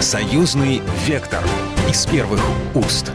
Союзный вектор из первых уст.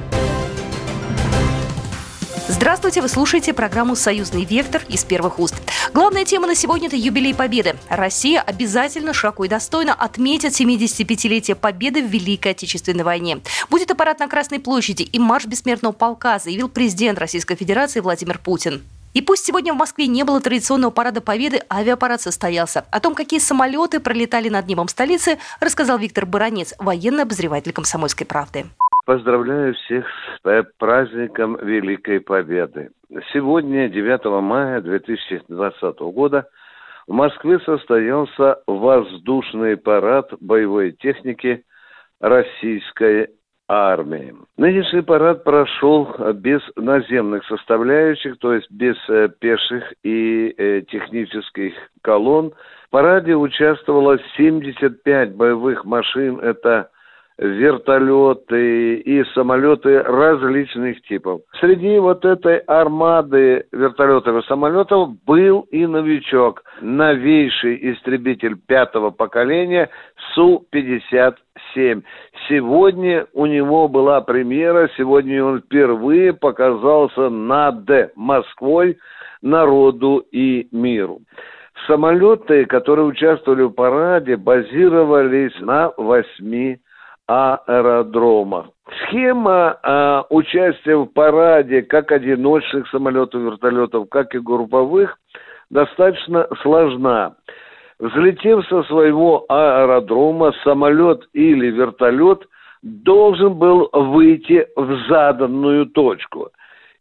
Здравствуйте, вы слушаете программу «Союзный вектор» из первых уст. Главная тема на сегодня – это юбилей Победы. Россия обязательно широко и достойно отметит 75-летие Победы в Великой Отечественной войне. Будет аппарат на Красной площади и марш бессмертного полка, заявил президент Российской Федерации Владимир Путин. И пусть сегодня в Москве не было традиционного парада Победы, авиапарад состоялся. О том, какие самолеты пролетали над небом столицы, рассказал Виктор Баранец, военный обозреватель «Комсомольской правды». Поздравляю всех с праздником Великой Победы. Сегодня, 9 мая 2020 года, в Москве состоялся воздушный парад боевой техники российской армии. Нынешний парад прошел без наземных составляющих, то есть без э, пеших и э, технических колонн. В параде участвовало 75 боевых машин, это вертолеты и самолеты различных типов. Среди вот этой армады вертолетов и самолетов был и новичок, новейший истребитель пятого поколения Су-57. Сегодня у него была премьера, сегодня он впервые показался над Москвой, народу и миру. Самолеты, которые участвовали в параде, базировались на восьми аэродромах. Схема э, участия в параде как одиночных самолетов, вертолетов, как и групповых достаточно сложна. Взлетев со своего аэродрома, самолет или вертолет должен был выйти в заданную точку.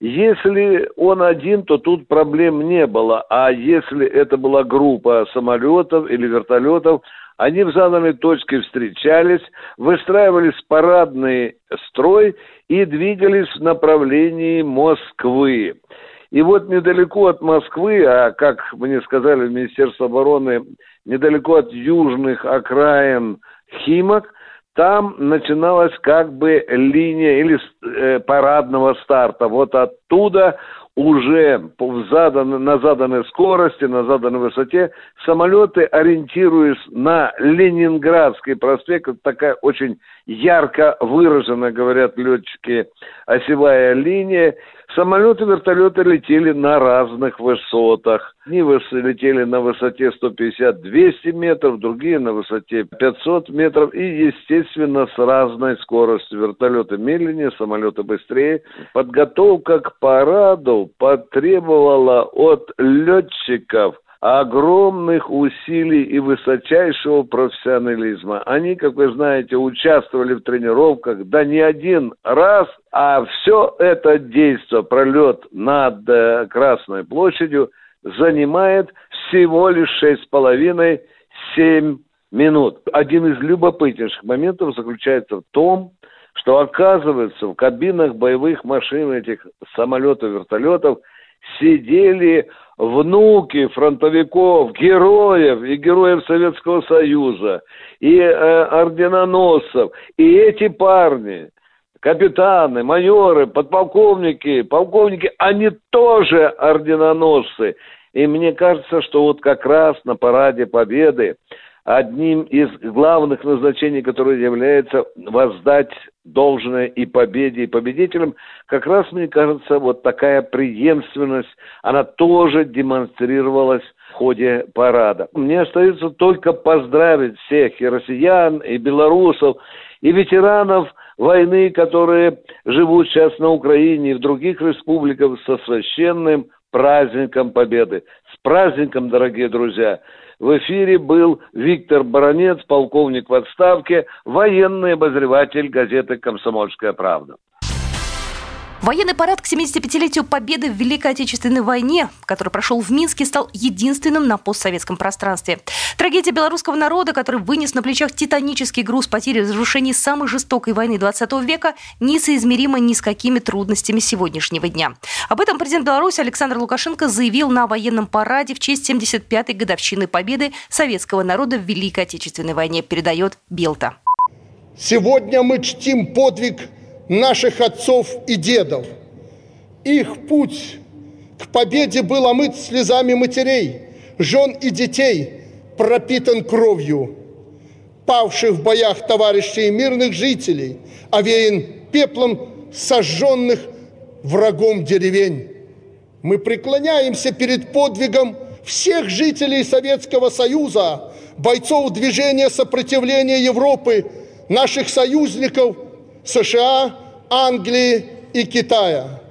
Если он один, то тут проблем не было, а если это была группа самолетов или вертолетов, они в заданной точке встречались, выстраивались парадный строй и двигались в направлении Москвы. И вот недалеко от Москвы, а как мне сказали в Министерстве обороны, недалеко от южных окраин Химок, там начиналась как бы линия или э, парадного старта. Вот оттуда уже задан, на заданной скорости, на заданной высоте самолеты, ориентируясь на Ленинградский проспект, это такая очень ярко выраженная, говорят летчики, осевая линия, Самолеты, вертолеты летели на разных высотах. Одни летели на высоте 150-200 метров, другие на высоте 500 метров и, естественно, с разной скоростью. Вертолеты медленнее, самолеты быстрее. Подготовка к параду потребовала от летчиков огромных усилий и высочайшего профессионализма. Они, как вы знаете, участвовали в тренировках, да не один раз, а все это действие, пролет над э, Красной площадью, занимает всего лишь шесть с половиной семь минут. Один из любопытнейших моментов заключается в том, что оказывается в кабинах боевых машин этих самолетов, вертолетов сидели внуки фронтовиков, героев и героев Советского Союза, и э, орденоносцев. И эти парни, капитаны, майоры, подполковники, полковники, они тоже орденоносцы. И мне кажется, что вот как раз на параде Победы одним из главных назначений, которое является воздать должное и победе, и победителям, как раз, мне кажется, вот такая преемственность, она тоже демонстрировалась в ходе парада. Мне остается только поздравить всех и россиян, и белорусов, и ветеранов войны, которые живут сейчас на Украине и в других республиках со священным праздником Победы. С праздником, дорогие друзья! В эфире был Виктор Баранец, полковник в отставке, военный обозреватель газеты «Комсомольская правда». Военный парад к 75-летию Победы в Великой Отечественной войне, который прошел в Минске, стал единственным на постсоветском пространстве. Трагедия белорусского народа, который вынес на плечах титанический груз потери в разрушении самой жестокой войны 20 века, несоизмеримо ни с какими трудностями сегодняшнего дня. Об этом президент Беларуси Александр Лукашенко заявил на военном параде в честь 75-й годовщины победы советского народа в Великой Отечественной войне, передает Белта. Сегодня мы чтим подвиг наших отцов и дедов. Их путь к победе был омыт слезами матерей, жен и детей, пропитан кровью. павших в боях товарищей и мирных жителей, овеян пеплом сожженных врагом деревень. Мы преклоняемся перед подвигом всех жителей Советского Союза, бойцов движения сопротивления Европы, наших союзников США, Англии и Китая.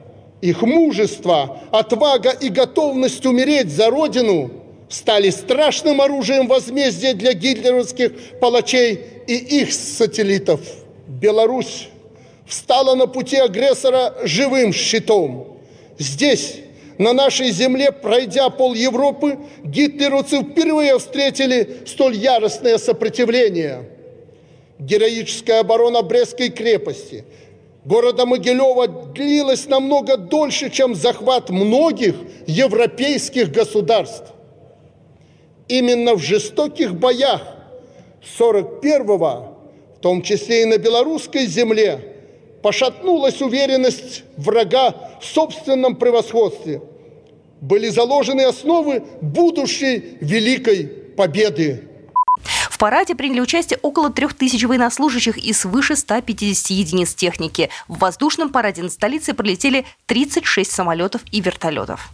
Их мужество, отвага и готовность умереть за Родину стали страшным оружием возмездия для гитлеровских палачей и их сателлитов. Беларусь встала на пути агрессора живым щитом. Здесь, на нашей земле, пройдя пол Европы, гитлеровцы впервые встретили столь яростное сопротивление. Героическая оборона Брестской крепости – города Могилева длилась намного дольше, чем захват многих европейских государств. Именно в жестоких боях 41-го, в том числе и на белорусской земле, пошатнулась уверенность врага в собственном превосходстве. Были заложены основы будущей великой победы параде приняли участие около 3000 военнослужащих и свыше 150 единиц техники. В воздушном параде над столицей пролетели 36 самолетов и вертолетов.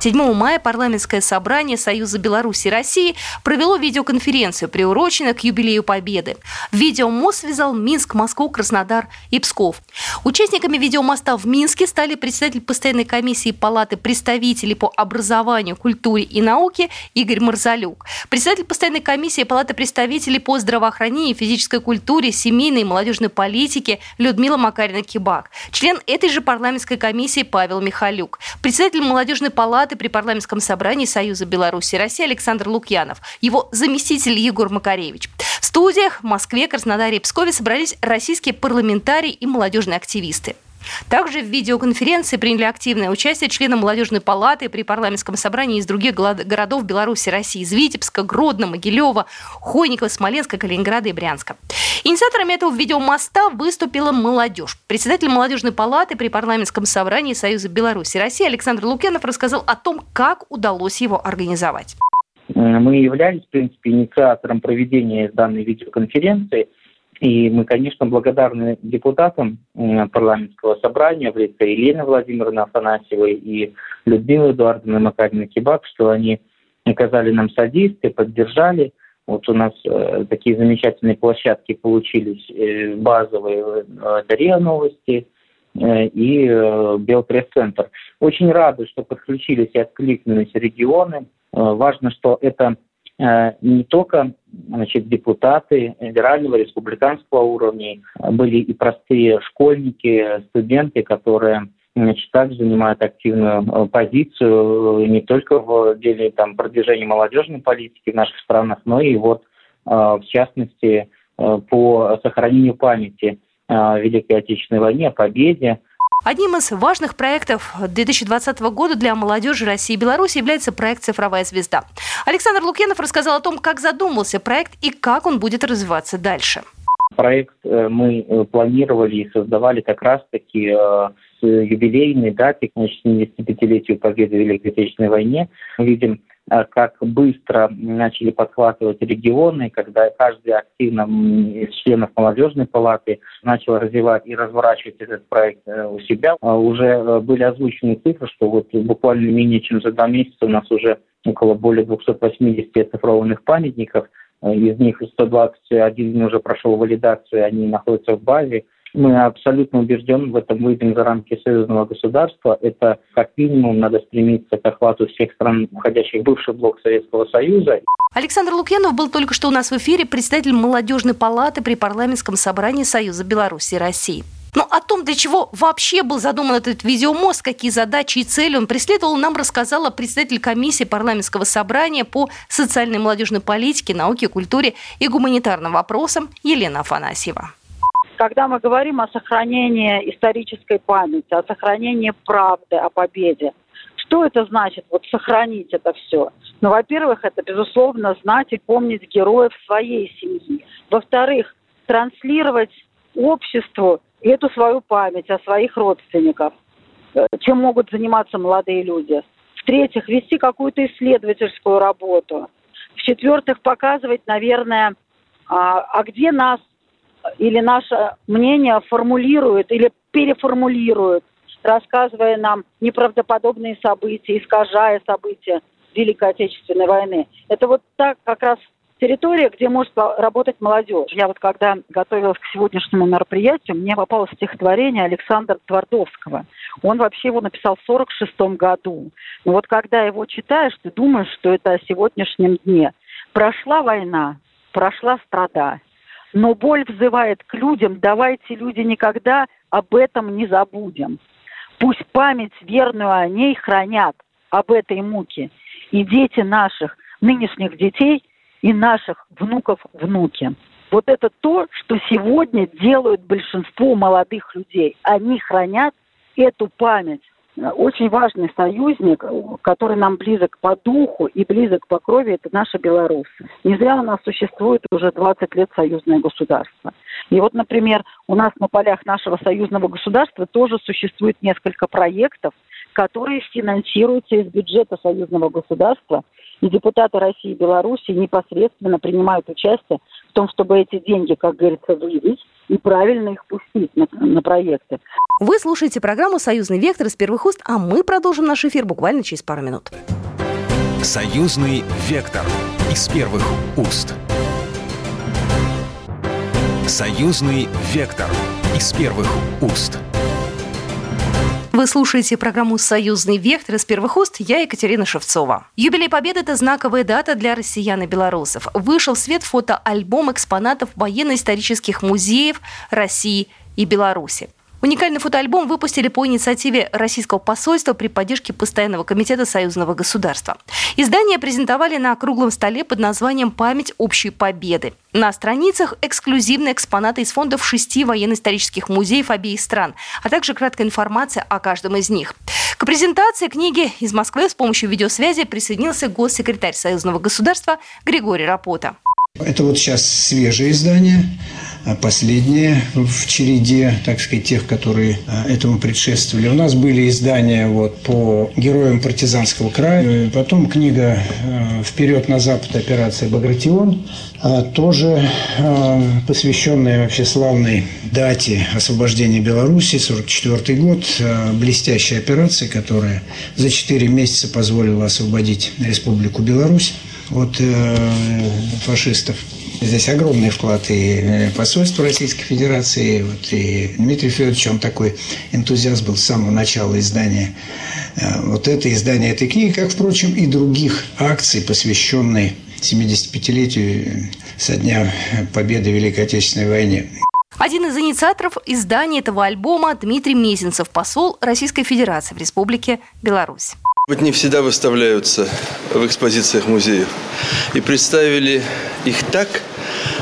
7 мая парламентское собрание Союза Беларуси и России провело видеоконференцию, приуроченную к юбилею Победы. Видеомост связал Минск, Москву, Краснодар и Псков. Участниками видеомоста в Минске стали председатель постоянной комиссии Палаты представителей по образованию, культуре и науке Игорь Марзалюк, председатель постоянной комиссии Палаты представителей по здравоохранению, физической культуре, семейной и молодежной политике Людмила Макарина-Кибак, член этой же парламентской комиссии Павел Михалюк, председатель молодежной палаты Палаты при парламентском собрании Союза Беларуси и России Александр Лукьянов, его заместитель Егор Макаревич. В студиях в Москве, Краснодаре и Пскове собрались российские парламентарии и молодежные активисты. Также в видеоконференции приняли активное участие члены молодежной палаты при парламентском собрании из других городов Беларуси, России, из Витебска, Гродно, Могилева, Хойникова, Смоленска, Калининграда и Брянска. Инициаторами этого видеомоста выступила молодежь. Председатель молодежной палаты при парламентском собрании Союза Беларуси и России Александр Лукьянов рассказал о том, как удалось его организовать. Мы являлись, в принципе, инициатором проведения данной видеоконференции – и мы, конечно, благодарны депутатам парламентского собрания в лице Елены Владимировны Афанасьевой и Людмилы Эдуардовны Макариной Кибак, что они оказали нам содействие, поддержали. Вот у нас э, такие замечательные площадки получились э, базовые, э, это РИА Новости э, и э, Белпресс-центр. Очень рады, что подключились и откликнулись регионы. Э, важно, что это Э, не только значит, депутаты федерального, республиканского уровня, были и простые школьники, студенты, которые значит, также занимают активную э, позицию э, не только в деле там, продвижения молодежной политики в наших странах, но и вот в частности по сохранению памяти о Великой Отечественной войне, о победе, Одним из важных проектов 2020 года для молодежи России и Беларуси является проект «Цифровая звезда». Александр Лукьянов рассказал о том, как задумался проект и как он будет развиваться дальше. Проект э, мы э, планировали и создавали как раз-таки э, с юбилейной даты к 75-летию победы в Великой Отечественной войне. Мы видим как быстро начали подхватывать регионы, когда каждый активно из членов молодежной палаты начал развивать и разворачивать этот проект э, у себя. А уже э, были озвучены цифры, что вот буквально менее чем за два месяца у нас уже около более 280 оцифрованных памятников, из них 121 уже прошел валидацию, они находятся в базе. Мы абсолютно убеждены в этом выйдем за рамки союзного государства. Это как минимум надо стремиться к охвату всех стран, входящих в бывший блок Советского Союза. Александр Лукьянов был только что у нас в эфире, председатель молодежной палаты при парламентском собрании Союза Беларуси и России. Но о том, для чего вообще был задуман этот видеомост, какие задачи и цели он преследовал, нам рассказала председатель комиссии парламентского собрания по социальной и молодежной политике, науке, культуре и гуманитарным вопросам Елена Афанасьева когда мы говорим о сохранении исторической памяти, о сохранении правды о победе, что это значит, вот сохранить это все? Ну, во-первых, это, безусловно, знать и помнить героев своей семьи. Во-вторых, транслировать обществу эту свою память о своих родственниках, э, чем могут заниматься молодые люди. В-третьих, вести какую-то исследовательскую работу. В-четвертых, показывать, наверное, а, а где нас или наше мнение формулируют или переформулируют, рассказывая нам неправдоподобные события, искажая события Великой Отечественной войны. Это вот так как раз территория, где может работать молодежь. Я вот когда готовилась к сегодняшнему мероприятию, мне попалось стихотворение Александра Твардовского. Он вообще его написал в 46 году. Но вот когда его читаешь, ты думаешь, что это о сегодняшнем дне. Прошла война, прошла страда, но боль взывает к людям, давайте, люди, никогда об этом не забудем. Пусть память верную о ней хранят, об этой муке. И дети наших, нынешних детей и наших внуков внуки. Вот это то, что сегодня делают большинство молодых людей. Они хранят эту память очень важный союзник, который нам близок по духу и близок по крови, это наши белорусы. Не зря у нас существует уже 20 лет союзное государство. И вот, например, у нас на полях нашего союзного государства тоже существует несколько проектов, которые финансируются из бюджета союзного государства – и депутаты России и Беларуси непосредственно принимают участие в том, чтобы эти деньги, как говорится, выявить и правильно их пустить на, на проекты. Вы слушаете программу «Союзный вектор» из первых уст, а мы продолжим наш эфир буквально через пару минут. «Союзный вектор» из первых уст. «Союзный вектор» из первых уст. Вы слушаете программу «Союзный вектор» из первых уст. Я Екатерина Шевцова. Юбилей Победы – это знаковая дата для россиян и белорусов. Вышел в свет фотоальбом экспонатов военно-исторических музеев России и Беларуси. Уникальный фотоальбом выпустили по инициативе Российского посольства при поддержке Постоянного комитета Союзного государства. Издание презентовали на круглом столе под названием «Память общей победы». На страницах эксклюзивные экспонаты из фондов шести военно-исторических музеев обеих стран, а также краткая информация о каждом из них. К презентации книги из Москвы с помощью видеосвязи присоединился госсекретарь Союзного государства Григорий Рапота. Это вот сейчас свежее издание, а последнее в череде, так сказать, тех, которые а, этому предшествовали. У нас были издания вот по героям партизанского края, потом книга а, «Вперед на запад. Операция Багратион», тоже посвященная вообще славной дате освобождения Беларуси, 1944 год, блестящая операция, которая за 4 месяца позволила освободить Республику Беларусь от э, фашистов. Здесь огромный вклад и э, посольства Российской Федерации, вот, и Дмитрий Федорович, он такой энтузиаст был с самого начала издания э, вот это издание этой книги, как, впрочем, и других акций, посвященной 75-летию со дня победы в Великой Отечественной войне. Один из инициаторов издания этого альбома Дмитрий Мезенцев, посол Российской Федерации в Республике Беларусь. Вот не всегда выставляются в экспозициях музеев. И представили их так,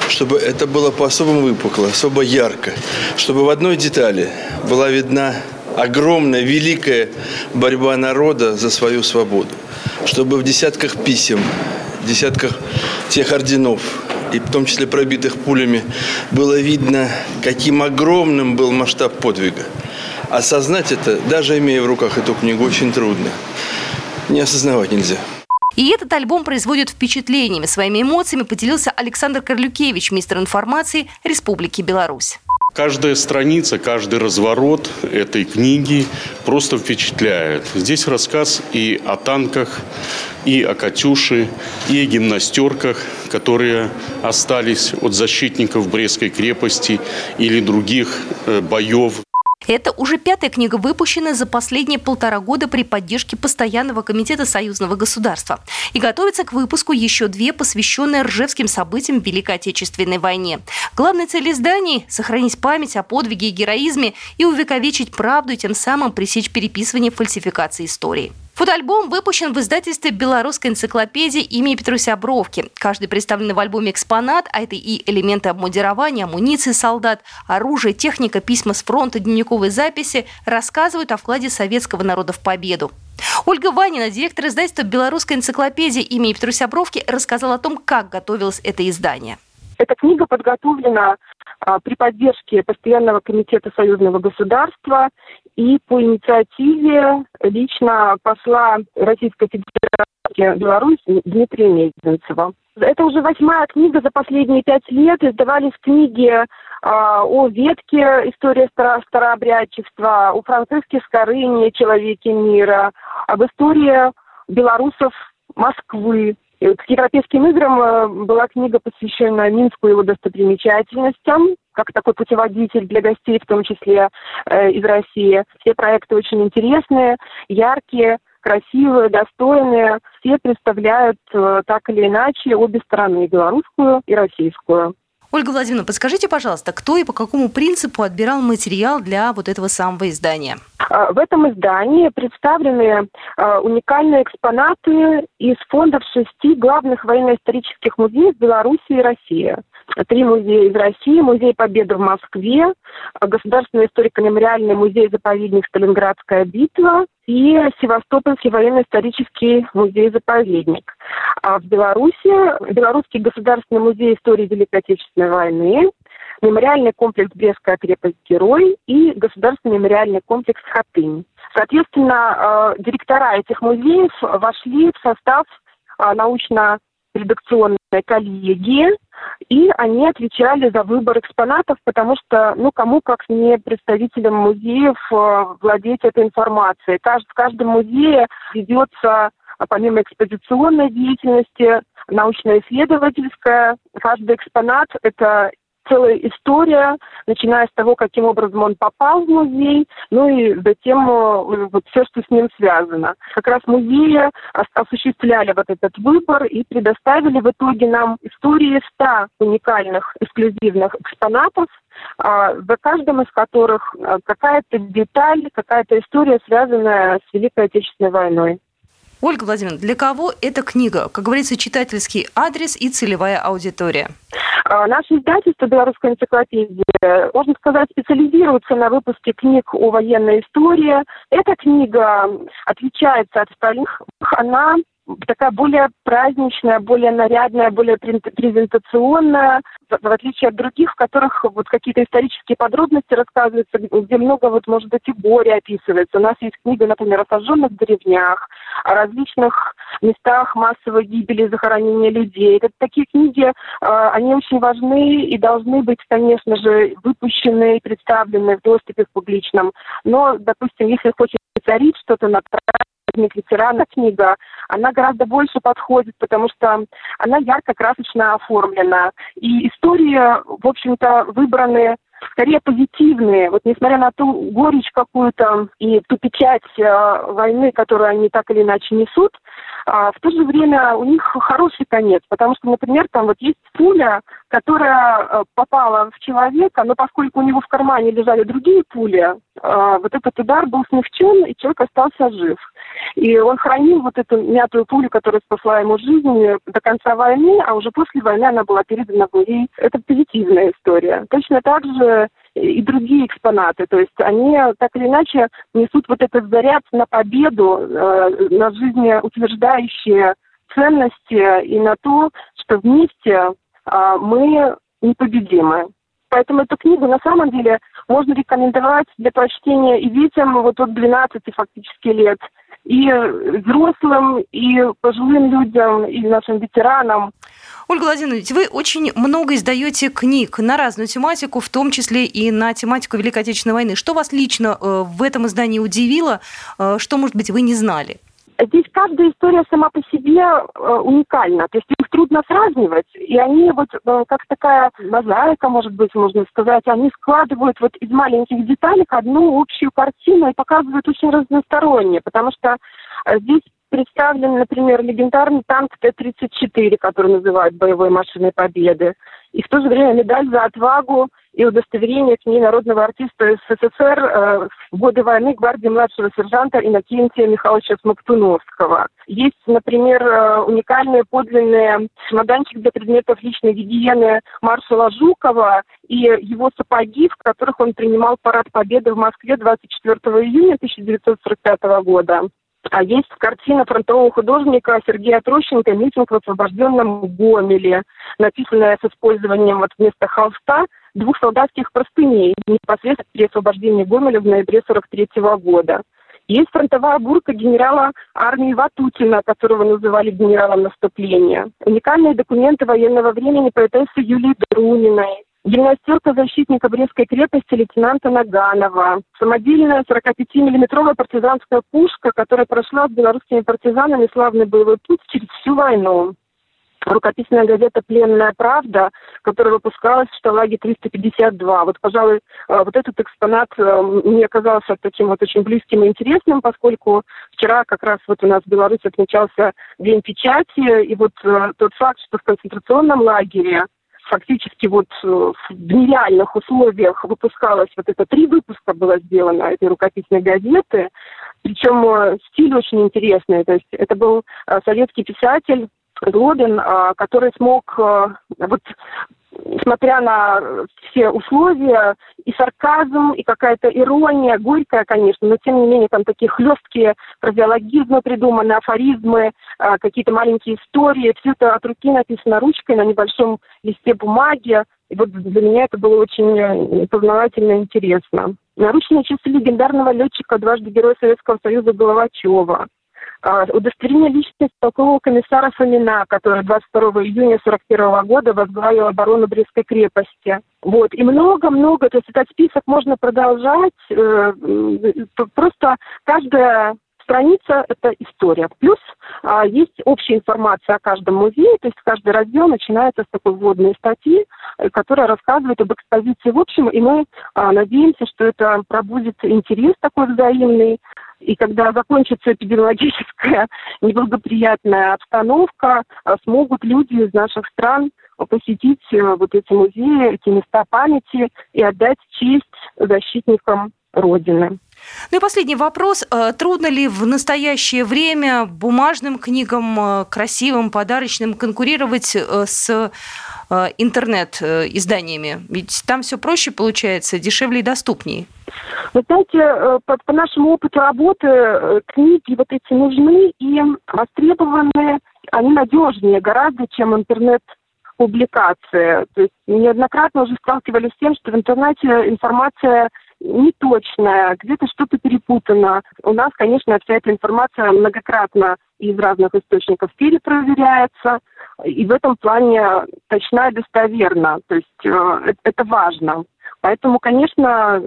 чтобы это было по-особому выпукло, особо ярко, чтобы в одной детали была видна огромная, великая борьба народа за свою свободу, чтобы в десятках писем, десятках тех орденов, и в том числе пробитых пулями, было видно, каким огромным был масштаб подвига. Осознать это, даже имея в руках эту книгу, очень трудно не осознавать нельзя. И этот альбом производит впечатлениями. Своими эмоциями поделился Александр Корлюкевич, министр информации Республики Беларусь. Каждая страница, каждый разворот этой книги просто впечатляет. Здесь рассказ и о танках, и о «Катюше», и о гимнастерках, которые остались от защитников Брестской крепости или других э, боев это уже пятая книга, выпущенная за последние полтора года при поддержке Постоянного комитета Союзного государства. И готовится к выпуску еще две, посвященные ржевским событиям Великой Отечественной войне. Главная цель изданий – сохранить память о подвиге и героизме и увековечить правду, и тем самым пресечь переписывание фальсификации истории. Фотоальбом выпущен в издательстве «Белорусской энциклопедии» имени Петруся Бровки. Каждый представленный в альбоме экспонат, а это и элементы обмундирования, амуниции солдат, оружие, техника, письма с фронта, дневниковые записи, рассказывают о вкладе советского народа в победу. Ольга Ванина, директор издательства «Белорусской энциклопедии» имени Петруся Бровки, рассказала о том, как готовилось это издание. Эта книга подготовлена а, при поддержке Постоянного комитета союзного государства и по инициативе лично посла Российской Федерации Беларусь Дмитрия Мезенцева. Это уже восьмая книга за последние пять лет. Издавались книги э, о ветке истории старо старообрядчества, о Франциске Скорыне, человеке мира, об истории белорусов Москвы. И вот к Европейским играм э, была книга, посвященная Минску и его достопримечательностям, как такой путеводитель для гостей, в том числе э, из России. Все проекты очень интересные, яркие, красивые, достойные. Все представляют э, так или иначе обе стороны, белорусскую и российскую. Ольга Владимировна, подскажите, пожалуйста, кто и по какому принципу отбирал материал для вот этого самого издания? А, в этом издании представлены а, уникальные экспонаты из фондов шести главных военно-исторических музеев Беларуси и России три музея из России, Музей Победы в Москве, Государственный историко-мемориальный музей-заповедник «Сталинградская битва» и Севастопольский военно-исторический музей-заповедник. А в Беларуси Белорусский государственный музей истории Великой Отечественной войны, мемориальный комплекс Брестская крепость Герой и государственный мемориальный комплекс Хатынь. Соответственно, э, директора этих музеев вошли в состав э, научно-редакционной коллегии, и они отвечали за выбор экспонатов, потому что, ну, кому как не представителям музеев э, владеть этой информацией. в каждом музее ведется а помимо экспозиционной деятельности, научно-исследовательская. Каждый экспонат – это целая история, начиная с того, каким образом он попал в музей, ну и затем э, вот все, что с ним связано. Как раз музеи осуществляли вот этот выбор и предоставили в итоге нам истории 100 уникальных эксклюзивных экспонатов, а, за каждым из которых э, какая-то деталь, какая-то история, связанная с Великой Отечественной войной. Ольга Владимировна, для кого эта книга? Как говорится, читательский адрес и целевая аудитория. А, наше издательство «Белорусская энциклопедия», можно сказать, специализируется на выпуске книг о военной истории. Эта книга отличается от остальных. Она такая более праздничная, более нарядная, более презентационная, в отличие от других, в которых вот какие-то исторические подробности рассказываются, где много, вот, может быть, и горе описывается. У нас есть книга, например, о сожженных деревнях, о различных местах массовой гибели, захоронения людей. Это такие книги, э, они очень важны и должны быть, конечно же, выпущены и представлены в доступе в публичном. Но, допустим, если хочется царить что-то на праздник ветерана книга, она гораздо больше подходит, потому что она ярко-красочно оформлена. И истории, в общем-то, выбраны скорее позитивные. Вот несмотря на ту горечь какую-то и ту печать э, войны, которую они так или иначе несут, э, в то же время у них хороший конец, потому что, например, там вот есть пуля, которая э, попала в человека, но поскольку у него в кармане лежали другие пули, э, вот этот удар был смягчен, и человек остался жив. И он хранил вот эту мятую пулю, которая спасла ему жизнь до конца войны, а уже после войны она была передана в. Это позитивная история. Точно так же и другие экспонаты. То есть они так или иначе несут вот этот заряд на победу, э, на жизнеутверждающие ценности и на то, что вместе э, мы непобедимы. Поэтому эту книгу на самом деле можно рекомендовать для прочтения и детям вот от 12 фактически лет, и взрослым, и пожилым людям, и нашим ветеранам. Ольга Владимировна, вы очень много издаете книг на разную тематику, в том числе и на тематику Великой Отечественной войны. Что вас лично э, в этом издании удивило, э, что, может быть, вы не знали? Здесь каждая история сама по себе э, уникальна, то есть их трудно сравнивать, и они вот э, как такая мозаика, может быть, можно сказать, они складывают вот из маленьких деталек одну общую картину и показывают очень разносторонне, потому что э, здесь представлен, например, легендарный танк Т-34, который называют боевой машиной победы, и в то же время медаль за отвагу и удостоверение ней народного артиста СССР э, в годы войны гвардии младшего сержанта Иннокентия Михайловича Смоктуновского. Есть, например, э, уникальные подлинные чемоданчик для предметов личной гигиены маршала Жукова и его сапоги, в которых он принимал парад победы в Москве 24 июня 1945 года. А есть картина фронтового художника Сергея Трощенко «Митинг в освобожденном Гомеле», написанная с использованием вот вместо холста двух солдатских простыней непосредственно при освобождении Гомеля в ноябре 43 года. Есть фронтовая бурка генерала армии Ватутина, которого называли генералом наступления. Уникальные документы военного времени поэтессы Юлии Друниной. Гимнастерка защитника Брестской крепости лейтенанта Наганова. Самодельная 45-миллиметровая партизанская пушка, которая прошла с белорусскими партизанами славный боевой путь через всю войну рукописная газета «Пленная правда», которая выпускалась в шталаге 352. Вот, пожалуй, э, вот этот экспонат э, мне оказался таким вот очень близким и интересным, поскольку вчера как раз вот у нас в Беларуси отмечался День печати, и вот э, тот факт, что в концентрационном лагере фактически вот в нереальных условиях выпускалось, вот это три выпуска было сделано этой рукописной газеты, причем стиль очень интересный, то есть это был советский писатель Глобин, а, который смог, а, вот, несмотря на все условия, и сарказм, и какая-то ирония, горькая, конечно, но тем не менее там такие хлесткие фразеологизмы придуманы, афоризмы, а, какие-то маленькие истории, все это от руки написано ручкой на небольшом листе бумаги. И вот для меня это было очень э, познавательно и интересно. Наручные часы легендарного летчика, дважды Героя Советского Союза Головачева. А, удостоверение личности полкового комиссара Фомина, который 22 июня 1941 года возглавил оборону Брестской крепости. Вот. И много-много, то есть этот список можно продолжать. Э, просто каждая страница – это история. Плюс а, есть общая информация о каждом музее, то есть каждый раздел начинается с такой вводной статьи, э, которая рассказывает об экспозиции в общем, и мы а, надеемся, что это пробудет интерес такой взаимный, и когда закончится эпидемиологическая неблагоприятная обстановка, а, смогут люди из наших стран посетить э, вот эти музеи, эти места памяти и отдать честь защитникам Родины. Ну и последний вопрос. Э, трудно ли в настоящее время бумажным книгам, э, красивым, подарочным конкурировать с интернет-изданиями? Ведь там все проще получается, дешевле и доступнее. Вы знаете, э, по, по нашему опыту работы э, книги вот эти нужны и востребованы, они надежнее гораздо, чем интернет публикации. То есть неоднократно уже сталкивались с тем, что в интернете информация неточная, где-то что-то перепутано. У нас, конечно, вся эта информация многократно из разных источников перепроверяется, и в этом плане точна и достоверна. То есть э, это важно. Поэтому, конечно,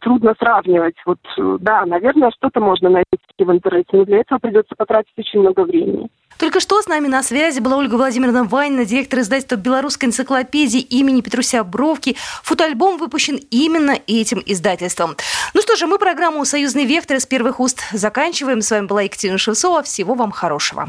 трудно сравнивать. Вот, да, наверное, что-то можно найти в интернете, но для этого придется потратить очень много времени. Только что с нами на связи была Ольга Владимировна Вайна, директор издательства «Белорусской энциклопедии» имени Петруся Бровки. Фотоальбом выпущен именно этим издательством. Ну что же, мы программу «Союзный вектор» из первых уст заканчиваем. С вами была Екатерина Шевцова. Всего вам хорошего.